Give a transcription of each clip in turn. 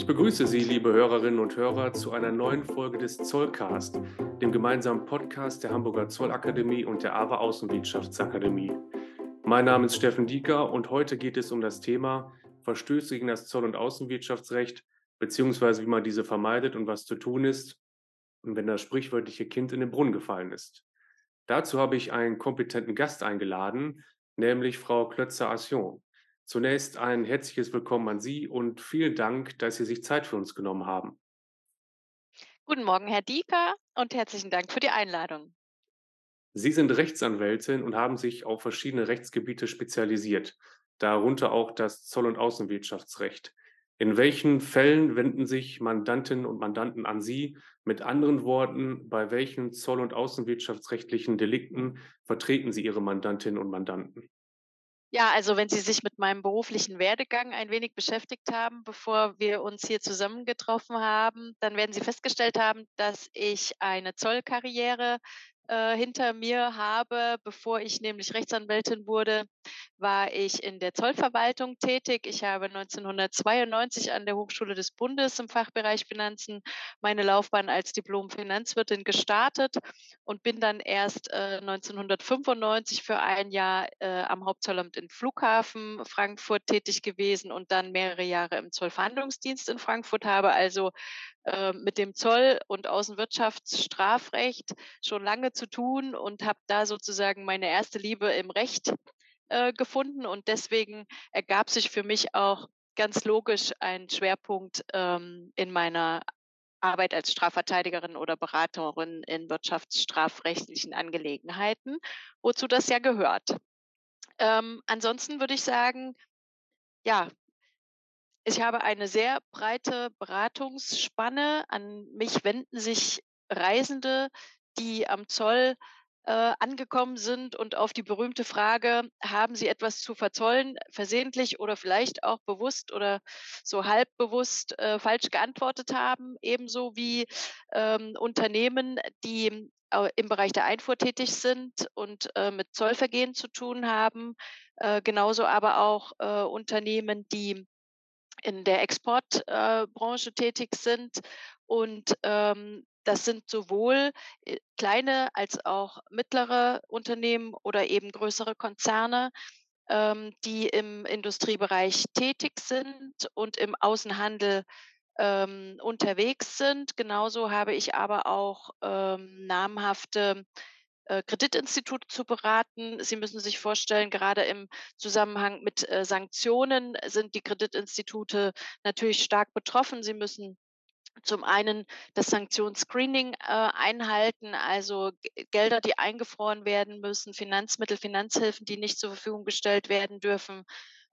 Ich begrüße Sie, liebe Hörerinnen und Hörer, zu einer neuen Folge des Zollcast, dem gemeinsamen Podcast der Hamburger Zollakademie und der AWA Außenwirtschaftsakademie. Mein Name ist Steffen Dieker und heute geht es um das Thema Verstöße gegen das Zoll- und Außenwirtschaftsrecht, beziehungsweise wie man diese vermeidet und was zu tun ist, wenn das sprichwörtliche Kind in den Brunnen gefallen ist. Dazu habe ich einen kompetenten Gast eingeladen, nämlich Frau Klötzer-Assion. Zunächst ein herzliches Willkommen an Sie und vielen Dank, dass Sie sich Zeit für uns genommen haben. Guten Morgen, Herr Dieker, und herzlichen Dank für die Einladung. Sie sind Rechtsanwältin und haben sich auf verschiedene Rechtsgebiete spezialisiert, darunter auch das Zoll- und Außenwirtschaftsrecht. In welchen Fällen wenden sich Mandantinnen und Mandanten an Sie? Mit anderen Worten, bei welchen zoll- und außenwirtschaftsrechtlichen Delikten vertreten Sie Ihre Mandantinnen und Mandanten? Ja, also wenn Sie sich mit meinem beruflichen Werdegang ein wenig beschäftigt haben, bevor wir uns hier zusammengetroffen haben, dann werden Sie festgestellt haben, dass ich eine Zollkarriere äh, hinter mir habe. Bevor ich nämlich Rechtsanwältin wurde, war ich in der Zollverwaltung tätig. Ich habe 1992 an der Hochschule des Bundes im Fachbereich Finanzen meine Laufbahn als Diplom-Finanzwirtin gestartet und bin dann erst äh, 1995 für ein Jahr äh, am Hauptzollamt in Flughafen Frankfurt tätig gewesen und dann mehrere Jahre im Zollverhandlungsdienst in Frankfurt habe also äh, mit dem Zoll- und Außenwirtschaftsstrafrecht schon lange zu tun und habe da sozusagen meine erste Liebe im Recht äh, gefunden. Und deswegen ergab sich für mich auch ganz logisch ein Schwerpunkt ähm, in meiner Arbeit als Strafverteidigerin oder Beraterin in wirtschaftsstrafrechtlichen Angelegenheiten, wozu das ja gehört. Ähm, ansonsten würde ich sagen, ja, ich habe eine sehr breite Beratungsspanne. An mich wenden sich Reisende, die am Zoll äh, angekommen sind und auf die berühmte Frage, haben Sie etwas zu verzollen, versehentlich oder vielleicht auch bewusst oder so halb bewusst äh, falsch geantwortet haben, ebenso wie ähm, Unternehmen, die äh, im Bereich der Einfuhr tätig sind und äh, mit Zollvergehen zu tun haben, äh, genauso aber auch Unternehmen, die in der Exportbranche tätig sind. Und ähm, das sind sowohl äh, kleine als auch mittlere Unternehmen oder eben größere Konzerne, ähm, die im Industriebereich tätig sind und im Außenhandel ähm, unterwegs sind. Genauso habe ich aber auch ähm, namhafte äh, Kreditinstitute zu beraten. Sie müssen sich vorstellen, gerade im Zusammenhang mit äh, Sanktionen sind die Kreditinstitute natürlich stark betroffen. Sie müssen zum einen das Sanktionsscreening äh, einhalten, also Gelder, die eingefroren werden müssen, Finanzmittel, Finanzhilfen, die nicht zur Verfügung gestellt werden dürfen.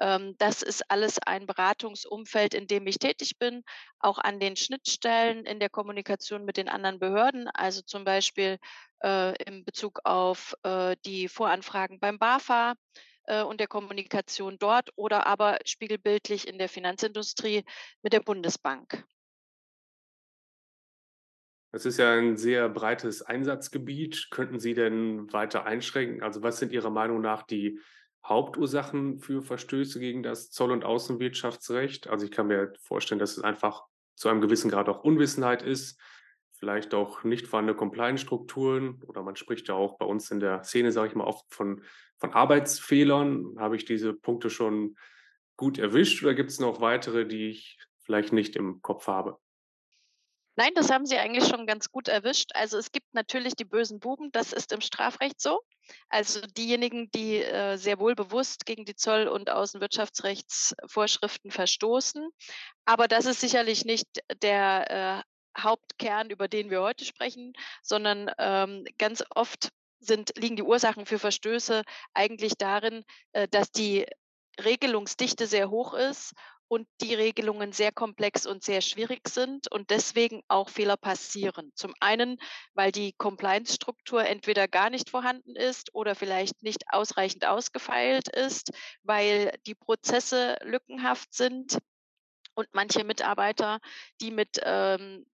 Ähm, das ist alles ein Beratungsumfeld, in dem ich tätig bin, auch an den Schnittstellen in der Kommunikation mit den anderen Behörden, also zum Beispiel äh, in Bezug auf äh, die Voranfragen beim BAFA äh, und der Kommunikation dort oder aber spiegelbildlich in der Finanzindustrie mit der Bundesbank. Das ist ja ein sehr breites Einsatzgebiet. Könnten Sie denn weiter einschränken? Also was sind Ihrer Meinung nach die Hauptursachen für Verstöße gegen das Zoll- und Außenwirtschaftsrecht? Also ich kann mir vorstellen, dass es einfach zu einem gewissen Grad auch Unwissenheit ist, vielleicht auch nicht vorhandene Compliance-Strukturen oder man spricht ja auch bei uns in der Szene, sage ich mal, oft von, von Arbeitsfehlern. Habe ich diese Punkte schon gut erwischt oder gibt es noch weitere, die ich vielleicht nicht im Kopf habe? Nein, das haben Sie eigentlich schon ganz gut erwischt. Also es gibt natürlich die bösen Buben, das ist im Strafrecht so. Also diejenigen, die äh, sehr wohl bewusst gegen die Zoll- und Außenwirtschaftsrechtsvorschriften verstoßen. Aber das ist sicherlich nicht der äh, Hauptkern, über den wir heute sprechen, sondern ähm, ganz oft sind, liegen die Ursachen für Verstöße eigentlich darin, äh, dass die Regelungsdichte sehr hoch ist und die Regelungen sehr komplex und sehr schwierig sind und deswegen auch Fehler passieren. Zum einen, weil die Compliance-Struktur entweder gar nicht vorhanden ist oder vielleicht nicht ausreichend ausgefeilt ist, weil die Prozesse lückenhaft sind und manche Mitarbeiter, die mit ähm,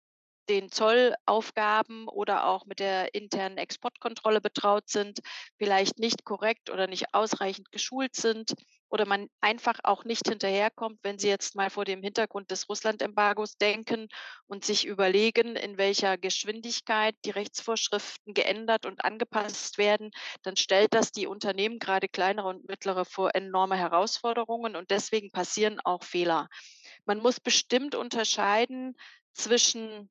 den Zollaufgaben oder auch mit der internen Exportkontrolle betraut sind, vielleicht nicht korrekt oder nicht ausreichend geschult sind oder man einfach auch nicht hinterherkommt, wenn Sie jetzt mal vor dem Hintergrund des Russland-Embargos denken und sich überlegen, in welcher Geschwindigkeit die Rechtsvorschriften geändert und angepasst werden, dann stellt das die Unternehmen, gerade kleinere und mittlere, vor enorme Herausforderungen und deswegen passieren auch Fehler. Man muss bestimmt unterscheiden zwischen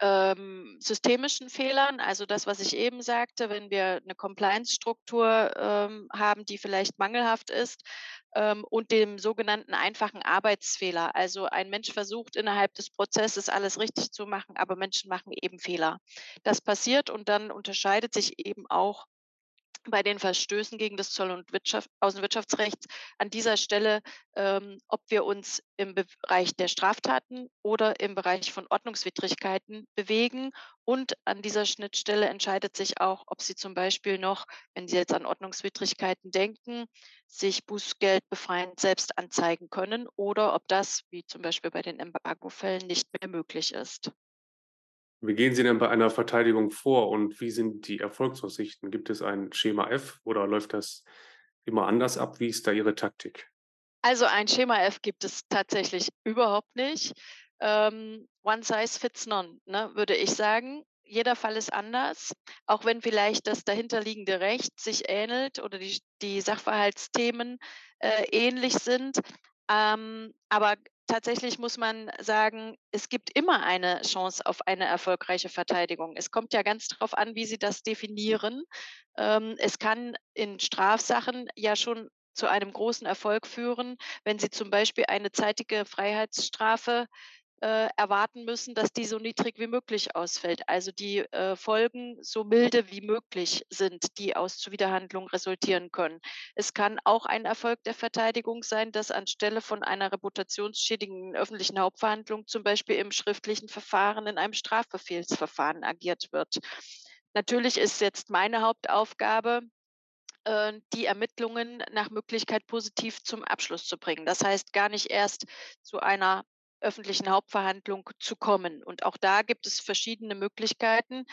ähm, systemischen Fehlern, also das, was ich eben sagte, wenn wir eine Compliance-Struktur ähm, haben, die vielleicht mangelhaft ist, ähm, und dem sogenannten einfachen Arbeitsfehler. Also ein Mensch versucht innerhalb des Prozesses alles richtig zu machen, aber Menschen machen eben Fehler. Das passiert und dann unterscheidet sich eben auch bei den Verstößen gegen das Zoll- und Wirtschaft, Außenwirtschaftsrecht an dieser Stelle, ähm, ob wir uns im Bereich der Straftaten oder im Bereich von Ordnungswidrigkeiten bewegen. Und an dieser Schnittstelle entscheidet sich auch, ob Sie zum Beispiel noch, wenn Sie jetzt an Ordnungswidrigkeiten denken, sich Bußgeld befreiend selbst anzeigen können oder ob das, wie zum Beispiel bei den Embargo-Fällen, nicht mehr möglich ist. Wie gehen Sie denn bei einer Verteidigung vor und wie sind die Erfolgsaussichten? Gibt es ein Schema F oder läuft das immer anders ab? Wie ist da Ihre Taktik? Also ein Schema F gibt es tatsächlich überhaupt nicht. Ähm, one size fits none, ne, würde ich sagen. Jeder Fall ist anders, auch wenn vielleicht das dahinterliegende Recht sich ähnelt oder die, die Sachverhaltsthemen äh, ähnlich sind. Ähm, aber tatsächlich muss man sagen, es gibt immer eine Chance auf eine erfolgreiche Verteidigung. Es kommt ja ganz darauf an, wie Sie das definieren. Ähm, es kann in Strafsachen ja schon zu einem großen Erfolg führen, wenn Sie zum Beispiel eine zeitige Freiheitsstrafe äh, erwarten müssen, dass die so niedrig wie möglich ausfällt. Also die äh, Folgen so milde wie möglich sind, die aus Zuwiderhandlungen resultieren können. Es kann auch ein Erfolg der Verteidigung sein, dass anstelle von einer reputationsschädigenden öffentlichen Hauptverhandlung zum Beispiel im schriftlichen Verfahren in einem Strafbefehlsverfahren agiert wird. Natürlich ist jetzt meine Hauptaufgabe, äh, die Ermittlungen nach Möglichkeit positiv zum Abschluss zu bringen. Das heißt, gar nicht erst zu einer öffentlichen Hauptverhandlung zu kommen. Und auch da gibt es verschiedene Möglichkeiten,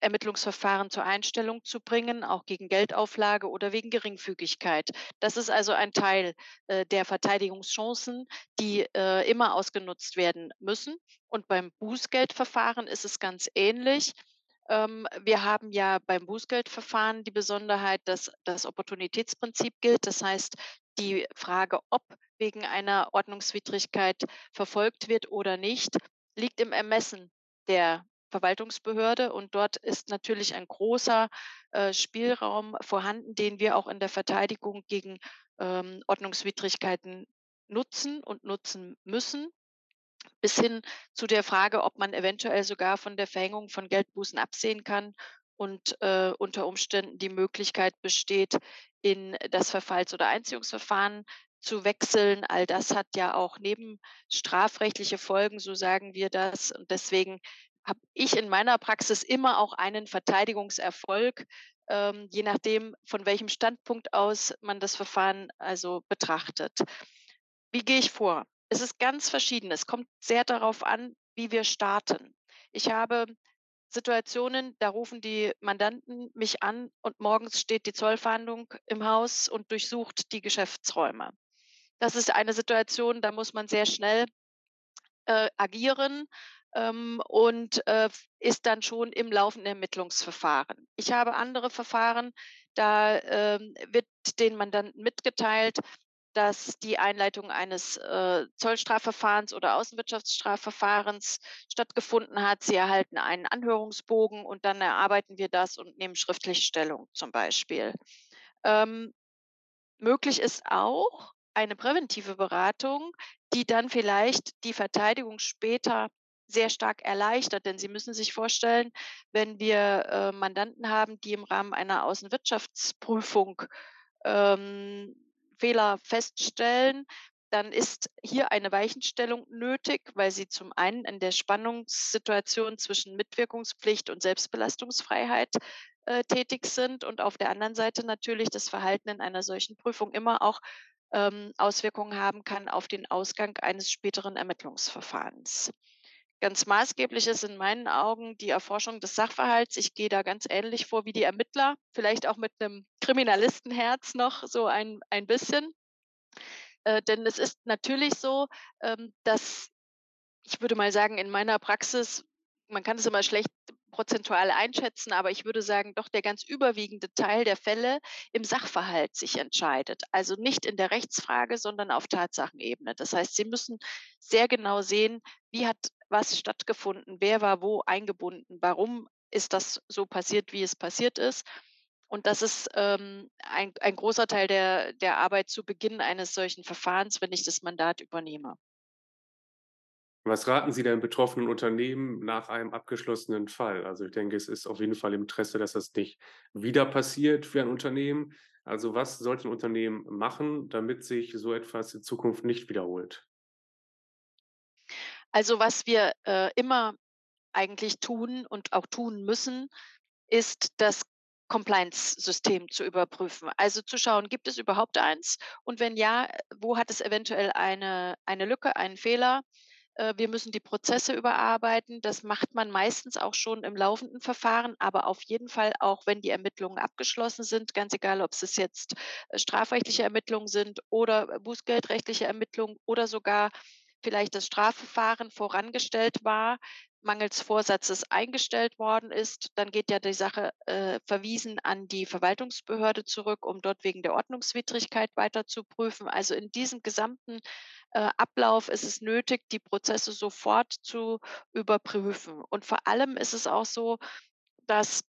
Ermittlungsverfahren zur Einstellung zu bringen, auch gegen Geldauflage oder wegen Geringfügigkeit. Das ist also ein Teil äh, der Verteidigungschancen, die äh, immer ausgenutzt werden müssen. Und beim Bußgeldverfahren ist es ganz ähnlich. Ähm, wir haben ja beim Bußgeldverfahren die Besonderheit, dass das Opportunitätsprinzip gilt. Das heißt, die Frage, ob wegen einer Ordnungswidrigkeit verfolgt wird oder nicht, liegt im Ermessen der Verwaltungsbehörde. Und dort ist natürlich ein großer äh, Spielraum vorhanden, den wir auch in der Verteidigung gegen ähm, Ordnungswidrigkeiten nutzen und nutzen müssen. Bis hin zu der Frage, ob man eventuell sogar von der Verhängung von Geldbußen absehen kann und äh, unter Umständen die Möglichkeit besteht, in das Verfalls- oder Einziehungsverfahren zu wechseln. All das hat ja auch neben strafrechtliche Folgen, so sagen wir das. Und deswegen habe ich in meiner Praxis immer auch einen Verteidigungserfolg, ähm, je nachdem, von welchem Standpunkt aus man das Verfahren also betrachtet. Wie gehe ich vor? Es ist ganz verschieden. Es kommt sehr darauf an, wie wir starten. Ich habe Situationen, da rufen die Mandanten mich an und morgens steht die Zollfahndung im Haus und durchsucht die Geschäftsräume. Das ist eine Situation, da muss man sehr schnell äh, agieren ähm, und äh, ist dann schon im laufenden Ermittlungsverfahren. Ich habe andere Verfahren, da ähm, wird den Mandanten mitgeteilt, dass die Einleitung eines äh, Zollstrafverfahrens oder Außenwirtschaftsstrafverfahrens stattgefunden hat. Sie erhalten einen Anhörungsbogen und dann erarbeiten wir das und nehmen schriftlich Stellung zum Beispiel. Ähm, möglich ist auch eine präventive Beratung, die dann vielleicht die Verteidigung später sehr stark erleichtert. Denn Sie müssen sich vorstellen, wenn wir äh, Mandanten haben, die im Rahmen einer Außenwirtschaftsprüfung ähm, Fehler feststellen, dann ist hier eine Weichenstellung nötig, weil sie zum einen in der Spannungssituation zwischen Mitwirkungspflicht und Selbstbelastungsfreiheit äh, tätig sind und auf der anderen Seite natürlich das Verhalten in einer solchen Prüfung immer auch ähm, Auswirkungen haben kann auf den Ausgang eines späteren Ermittlungsverfahrens. Ganz maßgeblich ist in meinen Augen die Erforschung des Sachverhalts. Ich gehe da ganz ähnlich vor wie die Ermittler, vielleicht auch mit einem Kriminalistenherz noch so ein, ein bisschen. Äh, denn es ist natürlich so, ähm, dass ich würde mal sagen, in meiner Praxis man kann es immer schlecht prozentual einschätzen, aber ich würde sagen, doch der ganz überwiegende Teil der Fälle im Sachverhalt sich entscheidet. Also nicht in der Rechtsfrage, sondern auf Tatsachenebene. Das heißt, Sie müssen sehr genau sehen, wie hat was stattgefunden, wer war wo eingebunden, warum ist das so passiert, wie es passiert ist. Und das ist ähm, ein, ein großer Teil der, der Arbeit zu Beginn eines solchen Verfahrens, wenn ich das Mandat übernehme. Was raten Sie denn betroffenen Unternehmen nach einem abgeschlossenen Fall? Also ich denke, es ist auf jeden Fall im Interesse, dass das nicht wieder passiert für ein Unternehmen. Also was sollte ein Unternehmen machen, damit sich so etwas in Zukunft nicht wiederholt? Also was wir äh, immer eigentlich tun und auch tun müssen, ist das Compliance-System zu überprüfen. Also zu schauen, gibt es überhaupt eins? Und wenn ja, wo hat es eventuell eine, eine Lücke, einen Fehler? Äh, wir müssen die Prozesse überarbeiten. Das macht man meistens auch schon im laufenden Verfahren, aber auf jeden Fall auch, wenn die Ermittlungen abgeschlossen sind, ganz egal, ob es jetzt äh, strafrechtliche Ermittlungen sind oder bußgeldrechtliche Ermittlungen oder sogar vielleicht das Strafverfahren vorangestellt war, mangels Vorsatzes eingestellt worden ist, dann geht ja die Sache äh, verwiesen an die Verwaltungsbehörde zurück, um dort wegen der Ordnungswidrigkeit weiter zu prüfen. Also in diesem gesamten äh, Ablauf ist es nötig, die Prozesse sofort zu überprüfen. Und vor allem ist es auch so, dass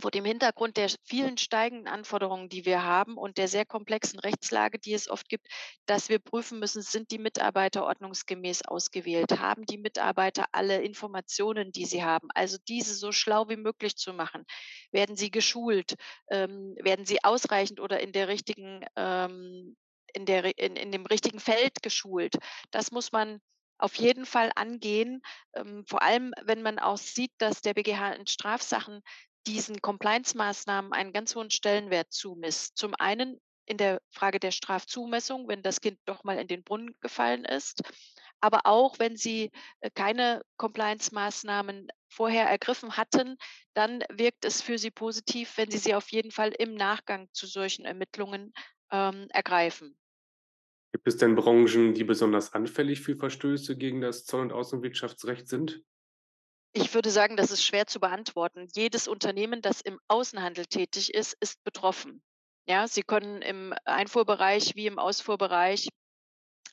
vor dem Hintergrund der vielen steigenden Anforderungen, die wir haben und der sehr komplexen Rechtslage, die es oft gibt, dass wir prüfen müssen, sind die Mitarbeiter ordnungsgemäß ausgewählt? Haben die Mitarbeiter alle Informationen, die sie haben? Also diese so schlau wie möglich zu machen. Werden sie geschult? Ähm, werden sie ausreichend oder in der richtigen ähm, in, der, in, in dem richtigen Feld geschult. Das muss man auf jeden Fall angehen, ähm, vor allem wenn man auch sieht, dass der BGH in Strafsachen diesen Compliance-Maßnahmen einen ganz hohen Stellenwert zumisst. Zum einen in der Frage der Strafzumessung, wenn das Kind doch mal in den Brunnen gefallen ist, aber auch wenn sie äh, keine Compliance-Maßnahmen vorher ergriffen hatten, dann wirkt es für sie positiv, wenn sie sie auf jeden Fall im Nachgang zu solchen Ermittlungen ähm, ergreifen. Gibt es denn Branchen, die besonders anfällig für Verstöße gegen das Zoll- und Außenwirtschaftsrecht sind? Ich würde sagen, das ist schwer zu beantworten. Jedes Unternehmen, das im Außenhandel tätig ist, ist betroffen. Ja, Sie können im Einfuhrbereich wie im Ausfuhrbereich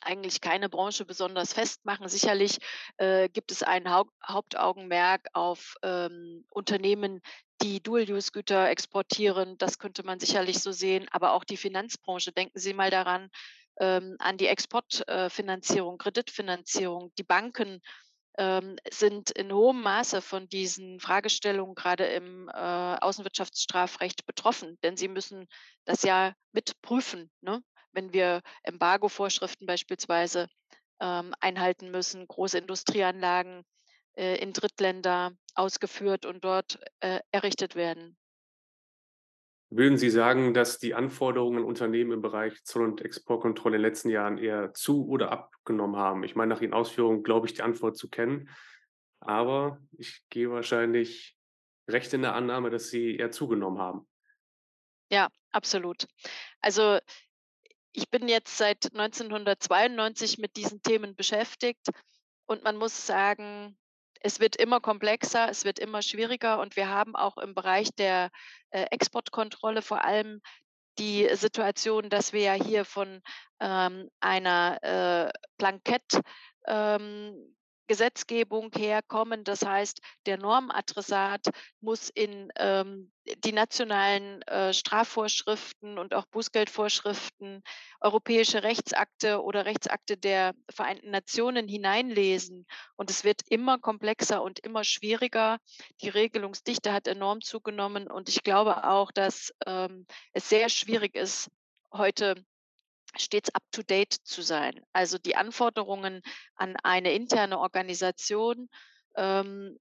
eigentlich keine Branche besonders festmachen. Sicherlich äh, gibt es ein Hau Hauptaugenmerk auf ähm, Unternehmen, die Dual-Use-Güter exportieren. Das könnte man sicherlich so sehen. Aber auch die Finanzbranche. Denken Sie mal daran, ähm, an die Exportfinanzierung, Kreditfinanzierung. Die Banken ähm, sind in hohem Maße von diesen Fragestellungen gerade im äh, Außenwirtschaftsstrafrecht betroffen, denn sie müssen das ja mitprüfen, ne? wenn wir Embargo-Vorschriften beispielsweise ähm, einhalten müssen, große Industrieanlagen äh, in Drittländer ausgeführt und dort äh, errichtet werden. Würden Sie sagen, dass die Anforderungen an Unternehmen im Bereich Zoll- und Exportkontrolle in den letzten Jahren eher zu oder abgenommen haben? Ich meine, nach Ihren Ausführungen glaube ich, die Antwort zu kennen, aber ich gehe wahrscheinlich recht in der Annahme, dass sie eher zugenommen haben. Ja, absolut. Also ich bin jetzt seit 1992 mit diesen Themen beschäftigt und man muss sagen, es wird immer komplexer, es wird immer schwieriger und wir haben auch im Bereich der äh, Exportkontrolle vor allem die Situation, dass wir ja hier von ähm, einer äh, Plankett ähm, Gesetzgebung herkommen. Das heißt, der Normadressat muss in ähm, die nationalen äh, Strafvorschriften und auch Bußgeldvorschriften, europäische Rechtsakte oder Rechtsakte der Vereinten Nationen hineinlesen. Und es wird immer komplexer und immer schwieriger. Die Regelungsdichte hat enorm zugenommen. Und ich glaube auch, dass ähm, es sehr schwierig ist, heute stets up-to-date zu sein. Also die Anforderungen an eine interne Organisation ähm,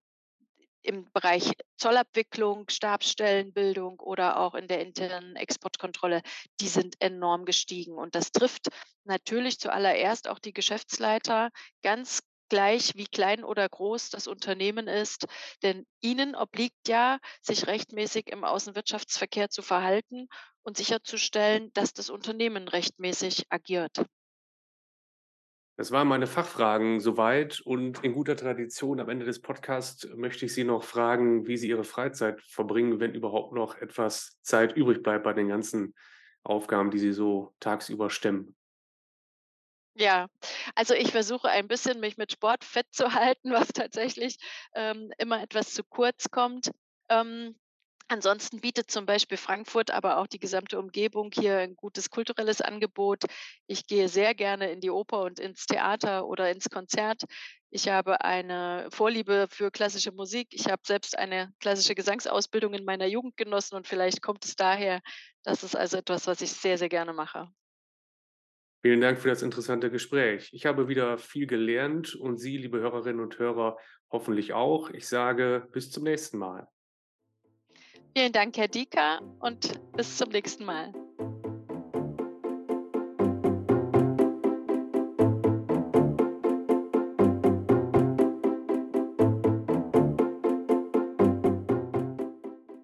im Bereich Zollabwicklung, Stabsstellenbildung oder auch in der internen Exportkontrolle, die sind enorm gestiegen. Und das trifft natürlich zuallererst auch die Geschäftsleiter ganz gleich wie klein oder groß das Unternehmen ist, denn ihnen obliegt ja, sich rechtmäßig im Außenwirtschaftsverkehr zu verhalten und sicherzustellen, dass das Unternehmen rechtmäßig agiert. Das waren meine Fachfragen soweit und in guter Tradition am Ende des Podcasts möchte ich Sie noch fragen, wie Sie Ihre Freizeit verbringen, wenn überhaupt noch etwas Zeit übrig bleibt bei den ganzen Aufgaben, die Sie so tagsüber stemmen. Ja, also ich versuche ein bisschen mich mit Sport fit zu halten, was tatsächlich ähm, immer etwas zu kurz kommt. Ähm, ansonsten bietet zum Beispiel Frankfurt, aber auch die gesamte Umgebung hier ein gutes kulturelles Angebot. Ich gehe sehr gerne in die Oper und ins Theater oder ins Konzert. Ich habe eine Vorliebe für klassische Musik. Ich habe selbst eine klassische Gesangsausbildung in meiner Jugend genossen und vielleicht kommt es daher. Das ist also etwas, was ich sehr, sehr gerne mache. Vielen Dank für das interessante Gespräch. Ich habe wieder viel gelernt und Sie, liebe Hörerinnen und Hörer, hoffentlich auch. Ich sage bis zum nächsten Mal. Vielen Dank, Herr Dieker, und bis zum nächsten Mal.